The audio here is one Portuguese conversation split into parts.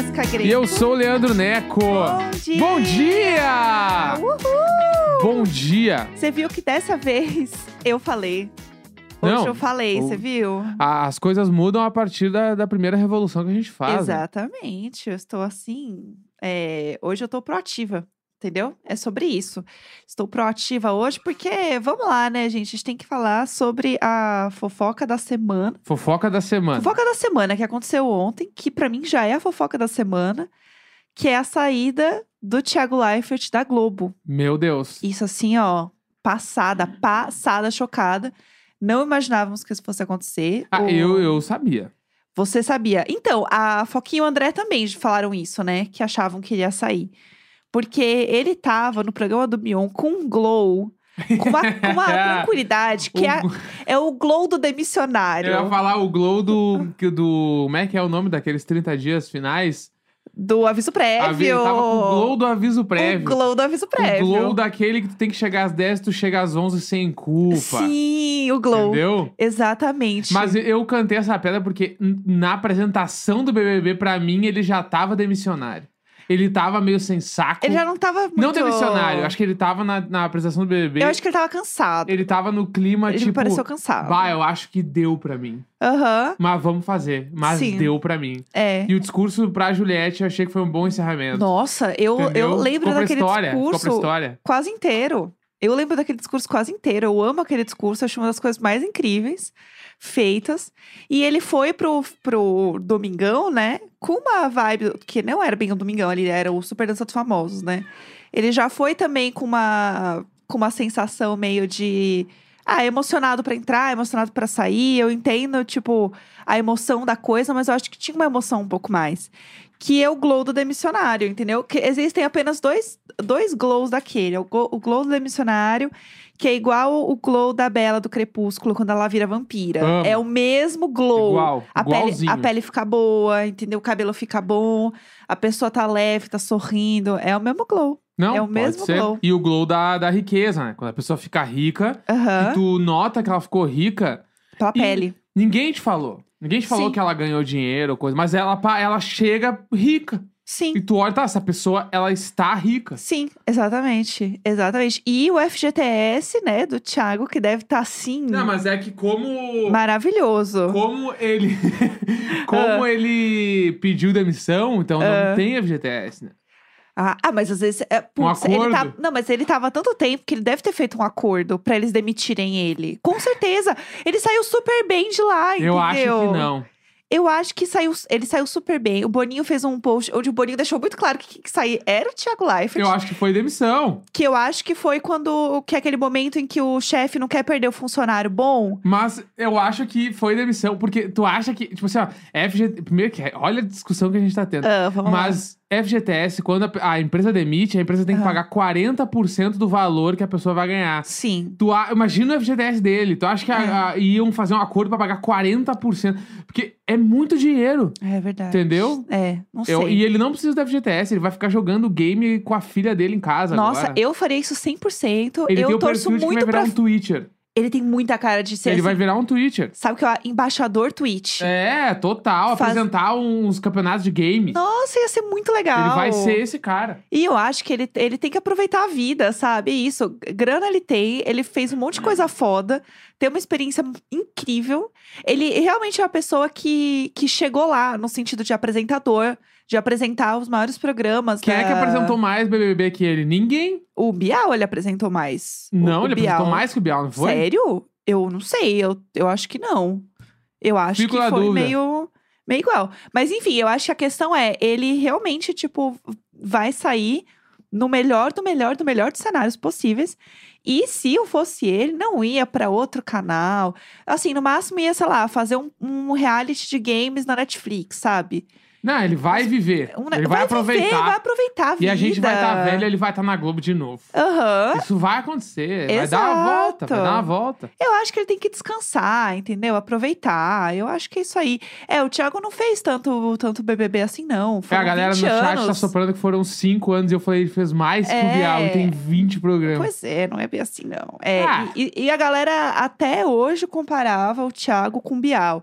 Jéssica Greco. E eu sou o Leandro Neco. Bom dia! Bom dia! Uhul! Bom dia! Você viu que dessa vez eu falei. Hoje Não, eu falei, o- você viu? As coisas mudam a partir da, da primeira revolução que a gente faz. né? Exatamente. Eu estou assim. é, Hoje eu estou proativa. Entendeu? É sobre isso. Estou proativa hoje porque, vamos lá, né, gente? A gente tem que falar sobre a fofoca da semana. Fofoca da semana. Fofoca da semana que aconteceu ontem, que pra mim já é a fofoca da semana, que é a saída do Thiago Leifert da Globo. Meu Deus. Isso assim, ó, passada, passada, chocada. Não imaginávamos que isso fosse acontecer. Ah, O- eu, eu sabia. Você sabia? Então, a Foquinha e o André também falaram isso, né? Que achavam que ele ia sair. Porque ele tava no programa do Mion com um glow, com uma, com uma tranquilidade, que O- é, é o glow do Eu demissionário. ia falar o glow do, do. Como é que é o nome daqueles 30 dias finais? Do aviso prévio. Avi- Tava com o glow do aviso prévio. O glow do aviso prévio. O glow daquele que tu tem que chegar às 10 tu chega às 11 sem culpa. Sim, o glow. Entendeu? Exatamente. Mas eu cantei essa pedra porque na apresentação do BBB, pra mim, ele já tava demissionário. Ele tava meio sem saco. ele já não tava muito... Não demissionário, acho que ele tava na, na apresentação do BBB. Eu acho que ele tava cansado. Ele tava no clima, Ele tipo... pareceu cansado. Bah, eu acho que deu pra mim. Aham, Mas vamos fazer. Mas Sim. deu pra mim. é. E o discurso pra Juliette, eu achei que foi um bom encerramento. Nossa, eu, Entendeu? eu lembro ficou daquele história, Ficou discurso pra história. quase inteiro. Eu lembro daquele discurso quase inteiro. Eu amo aquele discurso, acho uma das coisas mais incríveis feitas. E ele foi pro, pro Domingão, né? Com uma vibe que não era bem o Domingão, ele era o Super Dança dos Famosos, né? Ele já foi também com uma, com uma sensação meio de. Ah, emocionado pra entrar, emocionado pra sair. Eu entendo, tipo, a emoção da coisa, mas eu acho que tinha uma emoção um pouco mais. Que é o glow do demissionário, entendeu? Que existem apenas dois, dois glows daquele. O, glo- o glow do demissionário, que é igual o glow da Bela do Crepúsculo, quando ela vira vampira. Amo. É o mesmo glow. Igual, A pele, a pele fica boa, entendeu? O cabelo fica bom, a pessoa tá leve, tá sorrindo. É o mesmo glow. Não, é o mesmo ser. glow. E o glow da, da riqueza, né? Quando a pessoa fica rica, Aham. e tu nota que ela ficou rica, Pela e- pele. ninguém te falou. Ninguém te falou Sim. que ela ganhou dinheiro ou coisa, mas ela, ela chega rica. Sim. E tu olha, tá, essa pessoa, ela está rica. Sim, exatamente. Exatamente. E o FGTS, né, do Thiago, que deve estar assim. Não, mas é que como. Maravilhoso. Como ele. como ele pediu demissão, então Ah. não tem FGTS, né? Ah, ah, mas às vezes. É, putz, ele acordo? tá, não, mas ele tava há tanto tempo que ele deve ter feito um acordo pra eles demitirem ele. Com certeza. Ele saiu super bem de lá, entendeu? Eu acho que não. Eu acho que saiu, ele saiu super bem. O Boninho fez um post onde o Boninho deixou muito claro que quem que sair era o Thiago Leifert. Eu acho que foi demissão. Que eu acho que foi quando. Que é aquele momento em que o chefe não quer perder o funcionário bom. Mas eu acho que foi demissão, porque tu acha que, tipo assim, ó, FGTS. Primeiro que. Olha a discussão que a gente tá tendo. Ah, vamos lá. FGTS, quando a, a empresa demite, a empresa tem que Aham. pagar 40% do valor que a pessoa vai ganhar. Sim. Tu, a- imagina o FGTS dele. Tu acha que a- É. iam fazer um acordo pra pagar 40%? Porque é muito dinheiro. É verdade. Entendeu? É, não Eu- sei. e ele não precisa do FGTS, ele vai ficar jogando game com a filha dele em casa Nossa, agora. eu faria isso 100%. Ele eu torço muito virar pra. um Twitcher. Ele tem muita cara de ser ele assim, vai virar um Twitcher. Sabe que é embaixador Twitch. É, total. Faz- Apresentar uns campeonatos de game. Nossa, ia ser muito legal. Ele vai ser esse cara. E eu acho que ele, ele tem que aproveitar a vida, sabe? Isso. Grana ele tem, ele fez um monte de coisa foda, tem uma experiência incrível. Ele realmente é uma pessoa que, que chegou lá no sentido de apresentador, de apresentar os maiores programas. Quem é que da- apresentou mais BBB que ele? Ninguém. O Bial ele apresentou mais. O- Não, o ele Bial. apresentou mais que o Bial, não foi? Sério? Eu não sei, eu, eu acho que não. Eu acho Fico que foi dúvida. meio, meio igual. Mas enfim, eu acho que a questão é, ele realmente, tipo, vai sair no melhor do melhor do melhor dos cenários possíveis. E se eu fosse ele, não ia pra outro canal. Assim, no máximo ia, sei lá, fazer um, um reality de games na Netflix, sabe? Não, ele vai viver. Um- ele vai, aproveitar. Viver, vai aproveitar a E vida. a gente vai estar velho, ele vai estar na Globo de novo. Aham. Isso vai acontecer. Vai dar uma volta, vai Exato. dar uma volta. Eu acho que ele tem que descansar, entendeu? Aproveitar. Eu acho que é isso aí. É, o Thiago não fez tanto, tanto BBB assim, não. É, a galera no 20 chat anos. tá soprando que foram 5 anos e eu falei, ele fez mais que o É. Bial e tem 20 programas. Pois é, não é bem assim, não. É, Ah. e, e a galera até hoje comparava o Thiago com o Bial.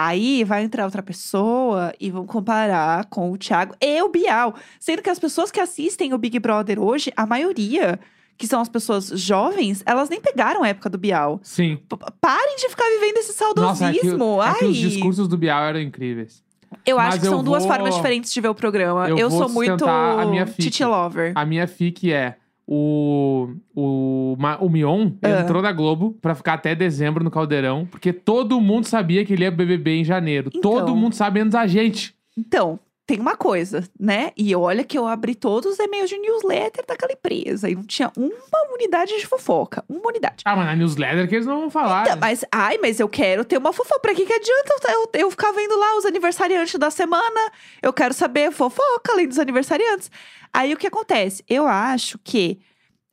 Aí vai entrar outra pessoa e vão comparar com o Thiago e o Bial. Sendo que as pessoas que assistem o Big Brother hoje, a maioria, que são as pessoas jovens, elas nem pegaram a época do Bial. Sim. P- parem de ficar vivendo esse Nossa, é que, saudosismo. é que os discursos do Bial eram incríveis. eu mas acho que são duas vou- formas diferentes de ver o programa. eu Eu, sou muito a minha fic. Titi Lover. A minha fic é o, o, o Mion Ah. entrou na Globo pra ficar até dezembro no Caldeirão, porque todo mundo sabia que ele ia BBB em janeiro. Então. Todo mundo sabe, menos a gente. Então, tem uma coisa, né? E olha que eu abri todos os e-mails de newsletter daquela empresa e não tinha uma unidade de fofoca. Uma unidade. Ah, mas na newsletter que eles não vão falar. Então, mas, ai, mas eu quero ter uma fofoca. Pra que, que adianta eu, eu, eu ficar vendo lá os aniversariantes da semana? Eu quero saber fofoca além dos aniversariantes. Aí o que acontece? Eu acho que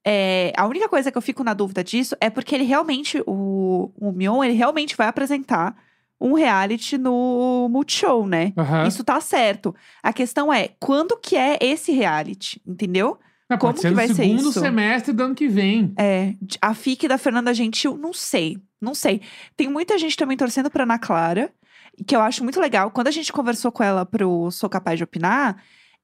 é, a única coisa que eu fico na dúvida disso é porque ele realmente, o, o Mion, ele realmente vai apresentar um reality no Multishow, né? Aham. Isso tá certo. A questão é, quando que é esse reality? Entendeu? Ah, como que vai ser segundo isso? semestre do ano que vem. É, a FIC da Fernanda Gentil, não sei. Não sei. Tem muita gente também torcendo pra Ana Clara, que eu acho muito legal. Quando a gente conversou com ela pro Sou Capaz de Opinar,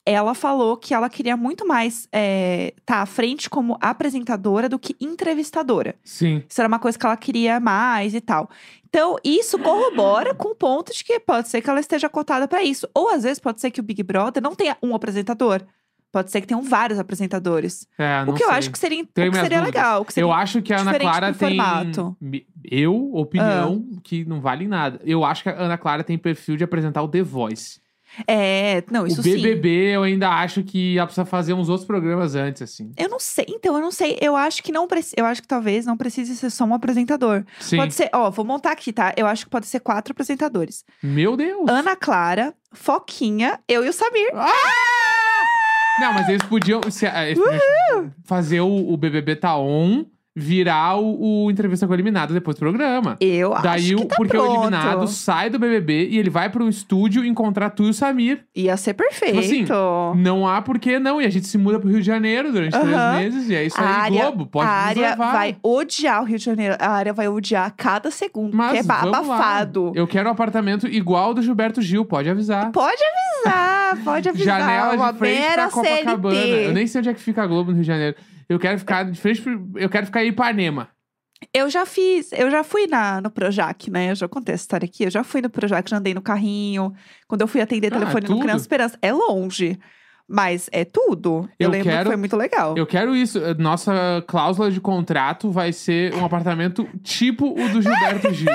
ela falou que ela queria muito mais estar à frente como apresentadora do que entrevistadora. Sim. Isso era uma coisa que ela queria mais e tal. Então, isso corrobora com o ponto de que pode ser que ela esteja cotada pra isso. Ou às vezes pode ser que o Big Brother não tenha um apresentador. Pode ser que tenham vários apresentadores. É, não o que eu sei. acho que seria, que seria legal. que seria Eu acho que a Ana Clara tem. formato. Ah. Eu, opinião, que não vale nada. Eu acho que a Ana Clara tem perfil de apresentar o The Voice. É, não, isso o sim. BBB, eu ainda acho que ela precisa fazer uns outros programas antes, assim. Eu não sei, então, eu não sei. Eu acho que não precisa. Eu acho que talvez não precise ser só um apresentador. Sim. Pode ser, ó, vou montar aqui, tá? Eu acho que pode ser quatro apresentadores: Meu Deus. Ana Clara, Foquinha, eu e o Samir. Não, mas eles podiam, se- eles fazer o, o BBB Tá On virar o, o entrevista com o eliminado depois do programa. Eu Daí, acho que tá porque pronto. o eliminado sai do BBB e ele vai para um estúdio encontrar tu e o Samir. Ia ser perfeito. assim, Não há por que não. E a gente se muda pro Rio de Janeiro durante Aham. três meses. E é isso a aí, área, Globo. Pode a área levar. vai odiar o Rio de Janeiro. A área vai odiar cada segundo. Mas é ba- vamos lá. abafado. Eu quero um apartamento igual ao do Gilberto Gil, pode avisar. Pode avisar, pode avisar. Janela de frente pra Copacabana. CLT. Eu nem sei onde é que fica a Globo no Rio de Janeiro. Eu quero ficar de frente, pro- eu quero ficar em Ipanema. Eu já fiz, eu já fui na, no Projac, né? Eu já contei essa história aqui. Eu já fui no Projac, já andei no carrinho. Quando eu fui atender Ah, telefone no tudo? Criança Esperança. É longe, mas é tudo. Eu, Eu lembro quero- que foi muito legal. Eu quero isso. Nossa cláusula de contrato vai ser um apartamento tipo o do Gilberto Gil.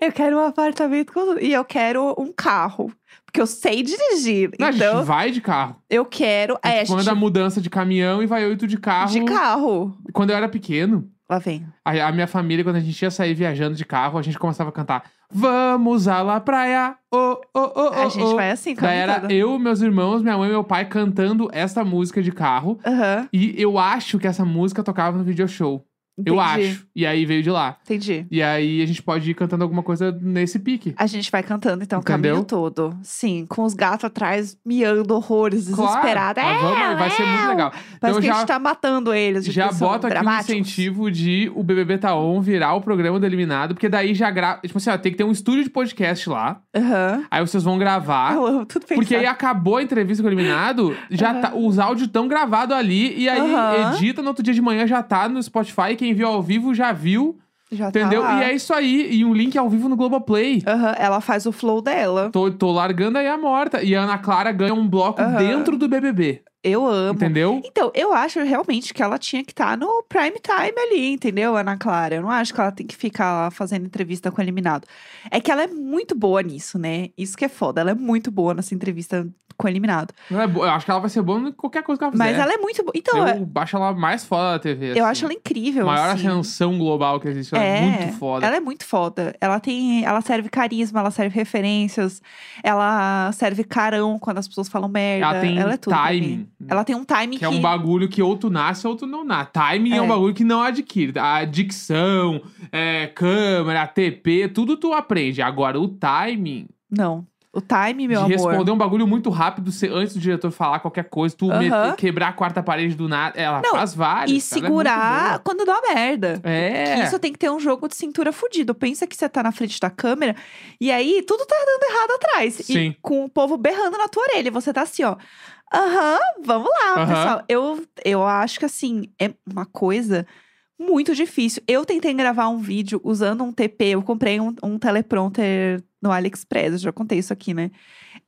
Eu quero um apartamento com... e eu quero um carro. Porque eu sei dirigir. Não, a então, gente vai de carro. eu quero. A É, a gente manda a gente... mudança de caminhão e vai oito de carro. De carro. Quando eu era pequeno, Lá vem. a, a minha família, quando a gente ia sair viajando de carro, a gente começava a cantar Vamos à la praia, oh, oh, oh, a oh, gente oh." vai assim, Daí era cantando. eu, meus irmãos, minha mãe e meu pai cantando essa música de carro. Aham. E eu acho que essa música tocava no video show. Eu entendi, acho. E aí veio de lá. Entendi. E aí a gente pode ir cantando alguma coisa nesse pique. A gente vai cantando, então, o Entendeu? caminho todo. Sim, com os gatos atrás, miando horrores, desesperados. Claro, É, mas vamos, vai ser muito é. legal. Parece Então que a já, gente tá matando eles. já boto aqui o dramáticos. incentivo de o BBB Tá On virar o programa do Eliminado, porque daí já grava. Tipo assim, ó, tem que ter um estúdio de podcast lá. Aham. Aí vocês vão gravar. Eu amo tudo pensado. Porque aí acabou a entrevista com o eliminado, já Aham. tá, os áudios estão gravados ali, e aí Aham. edita no outro dia de manhã, já tá no Spotify. Quem viu ao vivo já viu, Já tá entendeu? lá. e é isso aí. E um link ao vivo no Globoplay. Aham, Ela faz o flow dela. Tô, tô largando aí a morta. E a Ana Clara ganha um bloco Aham. dentro do BBB. Eu amo. Entendeu? Então, eu acho realmente que ela tinha que estar no prime time ali, entendeu, Ana Clara? Eu não acho que ela tem que ficar lá fazendo entrevista com o eliminado. É que ela é muito boa nisso, né? Isso que é foda. Ela é muito boa nessa entrevista com o eliminado. Não é Eu acho que ela vai ser boa em qualquer coisa que ela fizer. Mas ela é muito boa. Então, Eu acho ela mais foda da TV. eu assim. acho ela incrível. Maior assim. ascensão global que existe. Ela é, muito foda. Ela é muito foda. Ela tem. Ela serve carisma, ela serve referências, ela serve carão quando as pessoas falam merda. Ela tem é tudo. timing. Mim. Ela tem um timing Que é um bagulho que ou tu nasce ou tu não nasce. Timing é, É. um bagulho que não adquire. A dicção, é, câmera, ATP, tudo tu aprende. Agora, o timing. Não. O time, meu de amor. responder um bagulho muito rápido se- antes do diretor falar qualquer coisa, tu meter- Aham. quebrar a quarta parede do nada. Ela Não, faz várias. E é segurar muito quando dá merda. É. Que isso tem que ter um jogo de cintura fudido. Pensa que você tá na frente da câmera e aí tudo tá dando errado atrás. Sim. E com o povo berrando na tua orelha. Você tá assim, ó. Aham, vamos lá, Aham. pessoal. Eu, eu acho que assim, é uma coisa muito difícil. Eu tentei gravar um vídeo usando um TP. Eu comprei um, um teleprompter no AliExpress. Eu já contei isso aqui, né?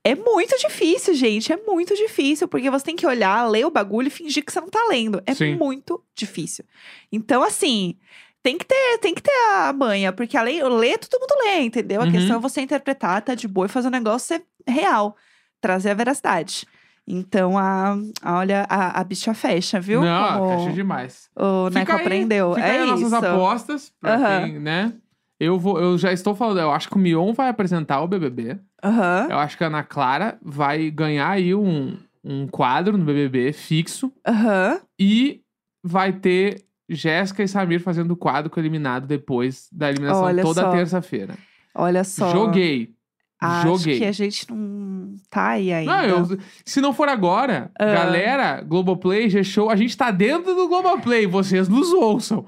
É muito difícil, gente. É muito difícil, porque você tem que olhar, ler o bagulho e fingir que você não tá lendo. É Sim. muito difícil. Então, assim, tem que ter, tem que ter a manha, porque além ler, todo mundo lê, entendeu? A Uhum. questão é você interpretar, tá de boa e fazer o negócio ser real, trazer a veracidade. Então, a, a- olha, a, a bicha fecha, viu? Não, Como caixa demais. o Neco Fica aí, aprendeu. Fica é aí isso. nossas apostas, pra quem, né? Eu, vou, eu já estou falando, eu acho que o Mion vai apresentar o BBB. Aham, Eu acho que a Ana Clara vai ganhar aí um, um quadro no BBB fixo. aham. E vai ter Jéssica e Samir fazendo o quadro com o eliminado depois da eliminação Olha toda terça-feira. Olha só. Joguei. Acho Joguei. que a gente não tá aí ainda. Não, eu, se não for agora, Ah. galera, Globoplay, G-Show, a gente tá dentro do Globoplay, vocês nos ouçam.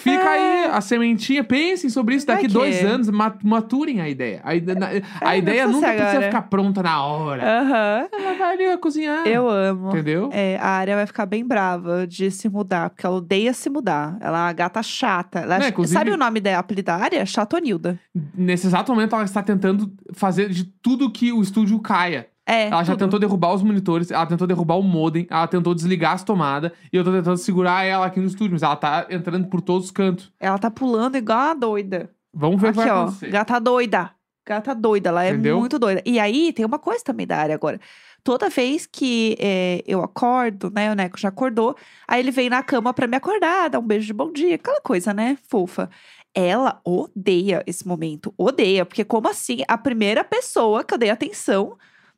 Fica aí a sementinha, pensem sobre isso Vai daqui que- dois anos, ma- maturem a ideia. A, na- a É, ideia nunca ser precisa agora. ficar pronta na hora. Aham. Ela vai ali cozinhar. Eu amo. Entendeu? É, a área vai ficar bem brava de se mudar, porque ela odeia se mudar. Ela é uma gata chata. Ela, Não, Sabe o nome da apelido da área? Chatonilda. Nesse exato momento, ela está tentando fazer de tudo que o estúdio caia. É, Ela já tudo. tentou derrubar os monitores, ela tentou derrubar o modem, ela tentou desligar as tomadas, e eu tô tentando segurar ela aqui no estúdio, mas ela tá entrando por todos os cantos. Ela tá pulando igual uma doida. Vamos ver o Aqui, que vai ó. acontecer. Gata doida. Gata doida. Ela Entendeu? é muito doida. E aí, tem uma coisa também da área agora. Toda vez que é, eu acordo, né? O Neco já acordou. Aí ele vem na cama pra me acordar, dar um beijo de bom dia. Aquela coisa, né? Fofa. Ela odeia esse momento. Odeia. Porque como assim? A primeira pessoa que eu dei atenção...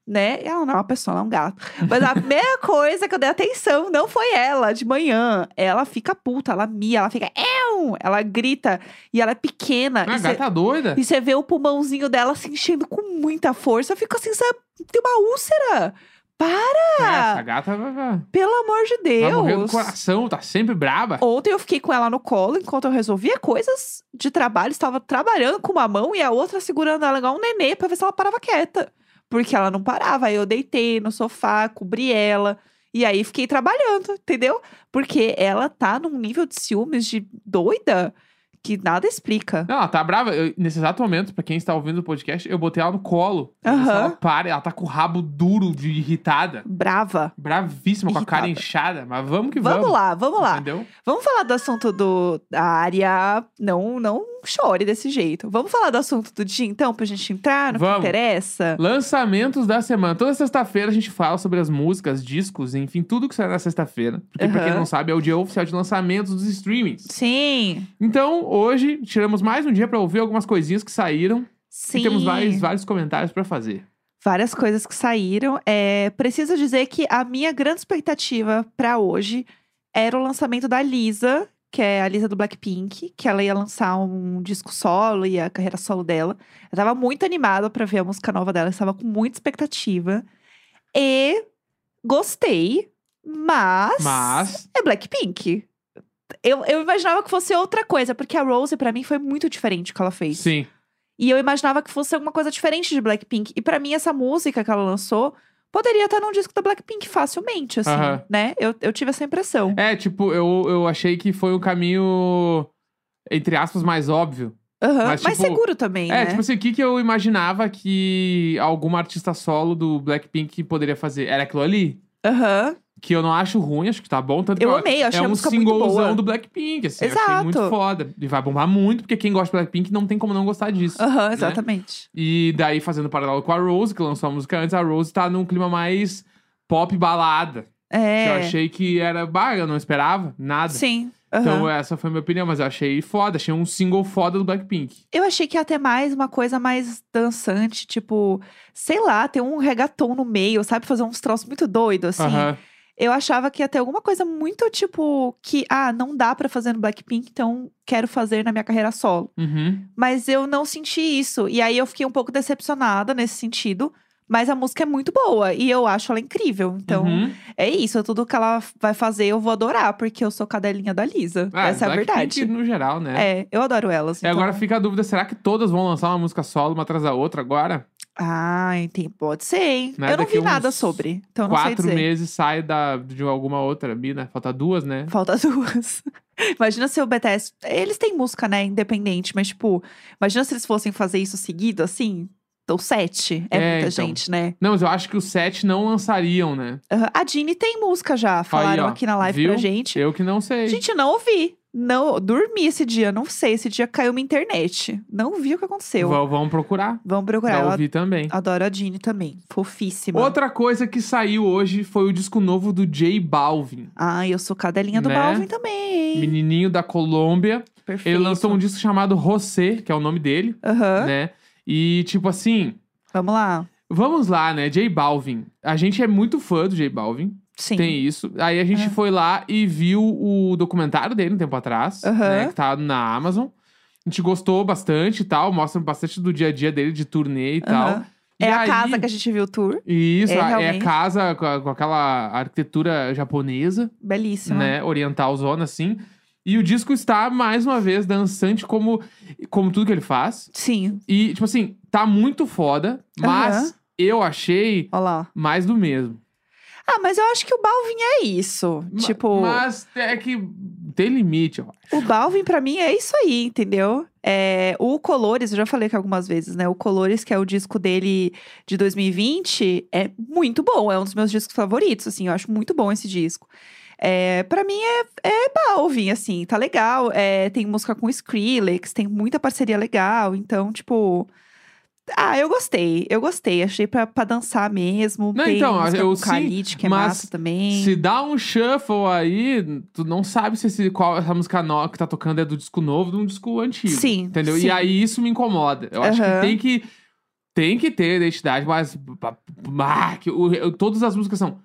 Né? Ela não é uma pessoa, ela é um gato. Mas a primeira coisa que eu dei atenção não foi ela, de manhã. Ela fica puta, ela mia, ela fica. "Éu!", Ela grita. E ela é pequena. Ah, e cê- gata doida. e você vê o pulmãozinho dela se enchendo com muita força. Eu fico assim, você tem uma úlcera? Para! Essa gata Pelo amor de vai morrer do Deus! coração, tá sempre braba. Ontem eu fiquei com ela no colo enquanto eu resolvia coisas de trabalho. Estava trabalhando com uma mão e a outra segurando ela igual um nenê pra ver se ela parava quieta. Porque ela não parava. Aí eu deitei no sofá, cobri ela. E aí fiquei trabalhando, entendeu? Porque ela tá num nível de ciúmes de doida que nada explica. Não, ela tá brava. Eu- nesse exato momento, pra quem está ouvindo o podcast, eu botei ela no colo. Aham. Ela para, ela tá com o rabo duro de irritada. Brava. Bravíssima, com a cara Irritada. inchada. Mas vamos que vamos. Vamos lá, vamos lá. Entendeu? Vamos falar do assunto do, da área. Não, não chore desse jeito. Vamos falar do assunto do dia, então, pra gente entrar no Vamos. que interessa? Lançamentos da semana. Toda sexta-feira a gente fala sobre as músicas, discos, enfim, tudo que sai na sexta-feira. Porque, pra quem não sabe, é o dia oficial de lançamentos dos streamings. Sim, Então, hoje, tiramos mais um dia pra ouvir algumas coisinhas que saíram. sim. E temos vários, vários comentários pra fazer. Várias coisas que saíram. É, preciso dizer que a minha grande expectativa pra hoje era o lançamento da Lisa, que é a Lisa do Blackpink, que ela ia lançar um disco solo e a carreira solo dela. Eu tava muito animada pra ver a música nova dela, estava com muita expectativa. E gostei, mas, Mas, é Blackpink. Eu, eu imaginava que fosse outra coisa, porque a Rose, pra mim, foi muito diferente o que ela fez. sim. E eu imaginava que fosse alguma coisa diferente de Blackpink. E pra mim, essa música que ela lançou poderia estar num disco da Blackpink facilmente, assim, Aham. né? Eu, eu tive essa impressão. É, tipo, eu, eu achei que foi um caminho, entre aspas, mais óbvio. Aham, mas, Mas, tipo, seguro também, É, né? tipo assim, o que, que eu imaginava que alguma artista solo do Blackpink poderia fazer? Era aquilo ali. Aham. Que eu não acho ruim, acho que tá bom. Tanto Eu que amei, eu achei é a um música muito singlezão boa. do Blackpink, assim. Eu achei muito foda. E vai bombar muito, porque quem gosta de Blackpink não tem como não gostar disso. Aham, né? exatamente. E daí, fazendo paralelo com a Rose, que lançou a música antes, a Rose tá num clima mais pop balada. Que É. eu achei que era. Bah, eu não esperava nada. Sim. Então, aham. essa foi a minha opinião, mas eu achei foda. Achei um single foda do Blackpink. Eu achei que ia ter mais uma coisa mais dançante, tipo, sei lá, ter um reggaeton no meio, sabe? Fazer uns troços muito doidos, assim. Aham. eu achava que ia ter alguma coisa muito tipo que, ah, não dá pra fazer no Blackpink, então quero fazer na minha carreira solo. Uhum. Mas eu não senti isso. E aí eu fiquei um pouco decepcionada nesse sentido. Mas a música é muito boa e eu acho ela incrível. Então, Uhum. é isso. Tudo que ela vai fazer eu vou adorar, porque eu sou cadelinha da Lisa. Ah, Essa é a verdade. no geral, né? É, eu adoro elas. E então- agora fica a dúvida, será que todas vão lançar uma música solo, uma atrás da outra agora? Ah, tem, pode ser, hein? Né, Eu não daqui vi nada sobre, então não sei Quatro dizer. meses sai da, de alguma outra mina. Falta duas, né? Falta duas. imagina se o BTS. Eles têm música, né? Independente, mas, tipo, imagina se eles fossem fazer isso seguido, assim. Ou sete. É, É, muita então. gente, né? Não, mas eu acho que os sete não lançariam, né? Aham. A Dini tem música já. Falaram ó, aqui na live viu? pra gente. Eu que não sei. Gente, não ouvi. Não, dormi esse dia, não sei. Esse dia caiu minha internet. Não vi o que aconteceu. V- vamos procurar. Vamos procurar. Eu ouvir também. adoro a Dini também. Fofíssima. Outra coisa que saiu hoje foi o disco novo do J Balvin. Ai, eu sou cadelinha do Né? Balvin também. Menininho da Colômbia. Perfeito. Ele lançou um disco chamado José, que é o nome dele, Aham. né? E, tipo assim, Vamos lá. vamos lá, né? J Balvin. A gente é muito fã do J Balvin. Sim. Tem isso. Aí a gente É. foi lá e viu o documentário dele um tempo atrás, Aham. né? Que tá na Amazon. A gente gostou bastante e tal. Mostra bastante do dia a dia dele, de turnê e tal. Aham. E É a aí- casa que a gente viu o tour. Isso, É, a- é, realmente. casa com, a- com aquela arquitetura japonesa, Belíssima. né? Orientalzona, assim. E o disco está, mais uma vez, dançante como, como tudo que ele faz. Sim. E, tipo assim, tá muito foda, mas Aham. eu achei Olha lá. mais do mesmo. Ah, mas eu acho que o Balvin é isso. Ma- tipo, Mas é que tem limite, ó. o Balvin pra mim é isso aí, entendeu? É, o Colores, eu já falei aqui algumas vezes, né? O Colores, que é o disco dele de 2020, é muito bom. É um dos meus discos favoritos, assim. Eu acho muito bom esse disco. É, para mim é, é Balvin, assim, tá legal. É, tem música com Skrillex, tem muita parceria legal. Então, tipo. Ah, eu gostei, eu gostei. Achei pra, pra dançar mesmo. Não, tem então, música eu com sim, Khalid, que é mas massa também. Se dá um shuffle aí, tu não sabe se esse, qual essa música nova que tá tocando é do disco novo ou de um disco antigo. Sim, Entendeu? sim. E aí isso me incomoda. Eu acho que tem que tem que ter identidade, mas ah, que o- todas as músicas são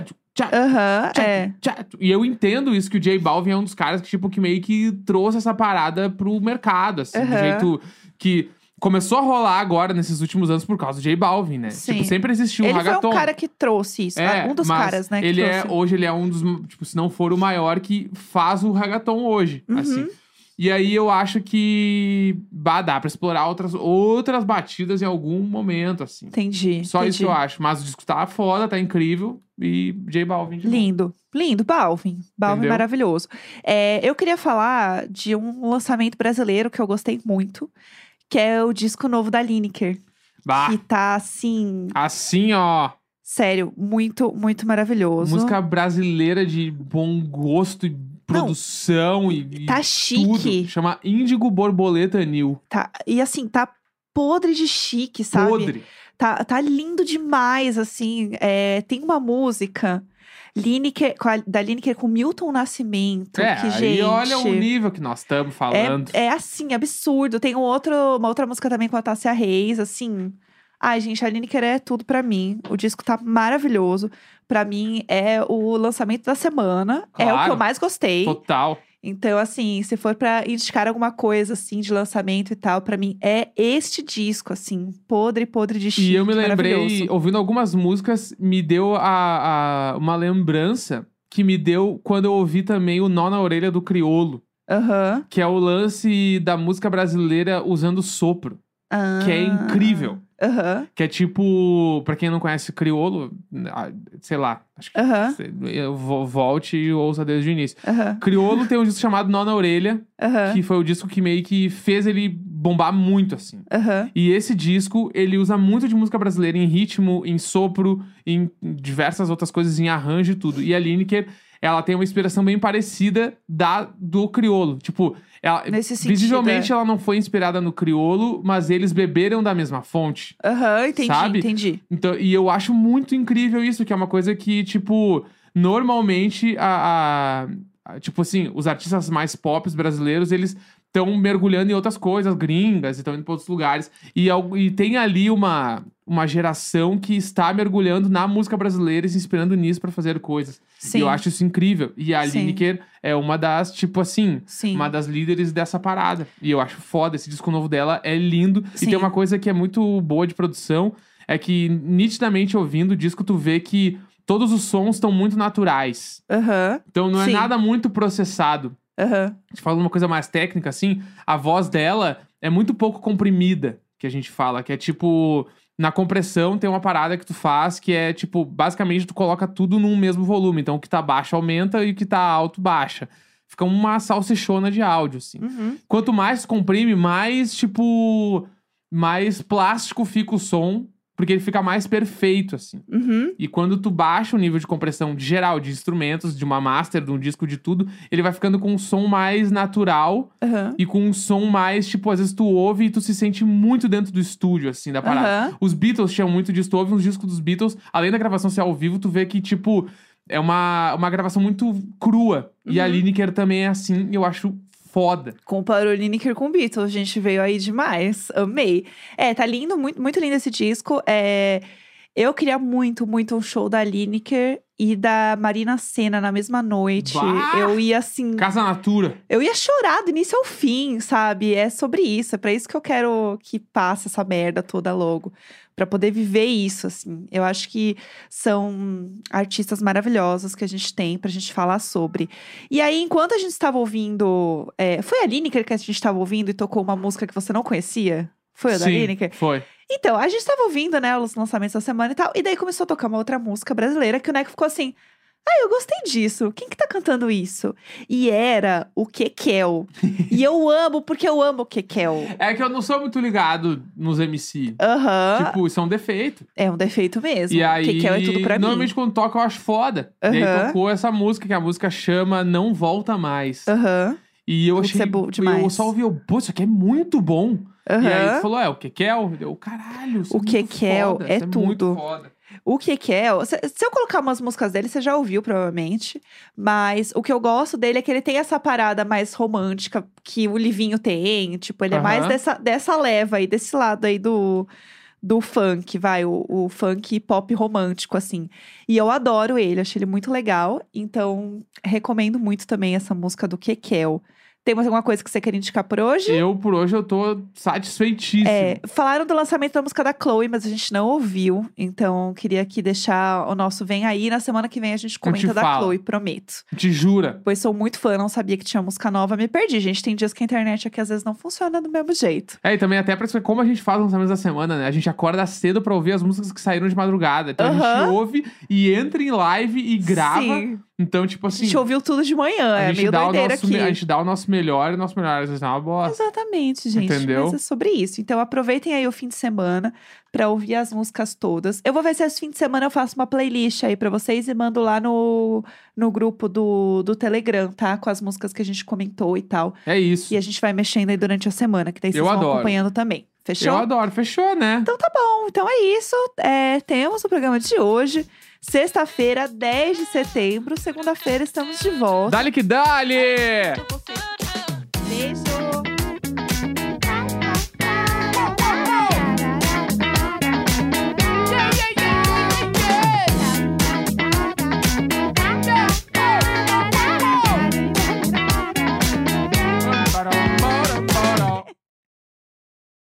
tchum, tchá, Aham, tchá, é. tchum. E eu entendo isso que o J Balvin é um dos caras que tipo que meio que trouxe essa parada pro mercado, assim, do Aham. jeito que começou a rolar agora nesses últimos anos por causa do J Balvin, né? Sim. Tipo, sempre existiu o Ele foi ragaton. um cara que trouxe isso. É, um dos caras, né? Ele é, hoje ele é um dos, tipo, se não for o maior que faz o reggaeton hoje, Uhum. assim. E aí eu acho que bah, dá pra explorar outras, outras batidas em algum momento, assim. Entendi. Só isso entendi. que eu acho. Mas o disco tá foda, tá incrível. E J Balvin de novo. Lindo, lindo, Balvin. Balvin Entendeu? maravilhoso. É, eu queria falar de um lançamento brasileiro que eu gostei muito, que é o disco novo da Lineker. Bah, Que tá assim, assim, ó. sério, muito, muito maravilhoso. Música brasileira de bom gosto e produção e, e Tá tudo. chique. Chama Índigo Borboleta New. Tá, e assim, tá podre de chique, sabe? Podre. Tá, tá lindo demais, assim. É, tem uma música Lineker, da Lineker com Milton Nascimento. É, que, gente, olha o nível que nós estamos falando. É, é assim, absurdo. Tem um outro, uma outra música também com a Tássia Reis, assim. Ai, gente, a Lineker é tudo pra mim. O disco tá maravilhoso. Pra mim, é o lançamento da semana. É o que Claro. eu mais gostei. Total. Então, assim, se for pra indicar alguma coisa, assim, de lançamento e tal, pra mim é este disco, assim. Podre, podre de chique, E eu me lembrei, ouvindo algumas músicas, me deu a, a- uma lembrança que me deu quando eu ouvi também o Nó na Orelha do Criolo, Aham. que é o lance da música brasileira usando sopro, que é Ah. incrível. Aham. Que é tipo, pra quem não conhece criolo, ah, sei lá, acho que Aham. eu vou- volte e ouça desde o início. Aham. Criolo tem um disco chamado Nó na Orelha, que foi o disco que meio que fez ele bombar muito, assim. E esse disco, ele usa muito de música brasileira em ritmo, em sopro, em diversas outras coisas, em arranjo e tudo. E a Lineker, ela tem uma inspiração bem parecida da do criolo. Tipo, ela, Nesse sentido, visivelmente é. ela não foi inspirada no criolo, mas eles beberam da mesma fonte. Aham, entendi, Sabe? entendi. Então, e eu acho muito incrível isso, que é uma coisa que, tipo, normalmente a- a- tipo assim, os artistas mais pop brasileiros, eles estão mergulhando em outras coisas, gringas, e estão indo para outros lugares. E, e tem ali uma, uma geração que está mergulhando na música brasileira e se inspirando nisso para fazer coisas. Sim. E eu acho isso incrível. E a. Lineker é uma das, tipo assim, Sim. uma das líderes dessa parada. E eu acho foda. Esse disco novo dela é lindo. E Sim. tem uma coisa que é muito boa de produção: é que nitidamente ouvindo o disco, tu vê que todos os sons estão muito naturais. Aham, Então não é Sim. nada muito processado. Te falando uma coisa mais técnica, assim, a voz dela é muito pouco comprimida, que a gente fala, que é tipo. Na compressão tem uma parada que tu faz que é tipo, basicamente tu coloca tudo num mesmo volume. Então o que tá baixo aumenta e o que tá alto baixa. Fica uma salsichona de áudio, assim. Uhum. Quanto mais tu comprime, mais, tipo. Mais plástico fica o som, porque ele fica mais perfeito, assim. Uhum. E quando tu baixa o nível de compressão de geral, de instrumentos, de uma master, de um disco, de tudo, ele vai ficando com um som mais natural Aham. e com um som mais, tipo, às vezes tu ouve e tu se sente muito dentro do estúdio, assim, da parada. Aham. Os Beatles tinham muito disso, tu ouve uns discos dos Beatles, além da gravação ser ao vivo, tu vê que, tipo, é uma, uma gravação muito crua. E a Uhum. Lineker também é assim, eu acho foda. Comparou Lineker com Beatles, a gente veio aí demais. Amei. É, tá lindo, muito, muito lindo esse disco. É, eu queria muito, muito um show da Lineker e da Marina Senna na mesma noite. Bah! Eu ia assim. Casa Natura. Eu ia chorar do início ao fim, sabe? É sobre isso. É pra isso que eu quero que passe essa merda toda logo. Pra poder viver isso, assim. Eu acho que são artistas maravilhosos que a gente tem pra gente falar sobre. E aí, enquanto a gente estava ouvindo. é, foi a Lineker que a gente estava ouvindo e tocou uma música que você não conhecia? Foi a da Sim, Lineker? foi. Então, a gente tava ouvindo, né, os lançamentos da semana e tal. E daí começou a tocar uma outra música brasileira que o Neco ficou assim. Ah, eu gostei disso. Quem que tá cantando isso? E era o Kekel. e eu amo, porque eu amo o Kekel. É que eu não sou muito ligado nos MC. Aham. Tipo, isso é um defeito. É um defeito mesmo. E aí, Kekel é tudo pra normalmente mim. quando toca eu acho foda. E aí tocou essa música, que a música chama Não Volta Mais. Aham. E eu Putz, achei. é bom Eu demais. só ouvi, eu, pô, isso aqui é muito bom. E aí tu falou, é, o Kekel? Eu, caralho, isso O é muito Kekel foda, é isso muito tudo. foda. O Kekel, se, se eu colocar umas músicas dele, você já ouviu provavelmente. Mas o que eu gosto dele é que ele tem essa parada mais romântica que o Livinho tem. Tipo, ele é mais dessa, dessa leva aí, desse lado aí do, do funk, vai, o, o funk pop romântico, assim. E eu adoro ele, achei ele muito legal. Então, recomendo muito também essa música do Kekel. Tem mais alguma coisa que você quer indicar por hoje? Eu, por hoje, eu tô satisfeitíssimo. É, falaram do lançamento da música da Chloe, mas a gente não ouviu. Então, queria aqui deixar o nosso Vem Aí. Na semana que vem a gente comenta da fala. Chloe, prometo. Te jura. Pois sou muito fã, não sabia que tinha música nova, me perdi. Gente, tem dias que a internet aqui às vezes não funciona do mesmo jeito. É, e também até pra saber como a gente faz os lançamentos da semana, né? A gente acorda cedo pra ouvir as músicas que saíram de madrugada. Então a gente ouve e entra em live e grava. Sim, Então, tipo a assim. gente ouviu tudo de manhã, a é meio doideira nosso, aqui. A gente dá o nosso melhor e o nosso melhor às vezes é uma bosta. Exatamente, gente. Entendeu? Mas é sobre isso. Então aproveitem aí o fim de semana pra ouvir as músicas todas. Eu vou ver se esse fim de semana eu faço uma playlist aí pra vocês e mando lá no, no grupo do, do Telegram, tá? Com as músicas que a gente comentou e tal. É isso. E a gente vai mexendo aí durante a semana, que daí vocês Eu vão adoro. acompanhando também. Fechou? Eu adoro. Fechou, né? Então tá bom. Então é isso. É, temos o programa de hoje. Sexta-feira, 10 de setembro. Segunda-feira estamos de volta. Dale que dale! Beijo.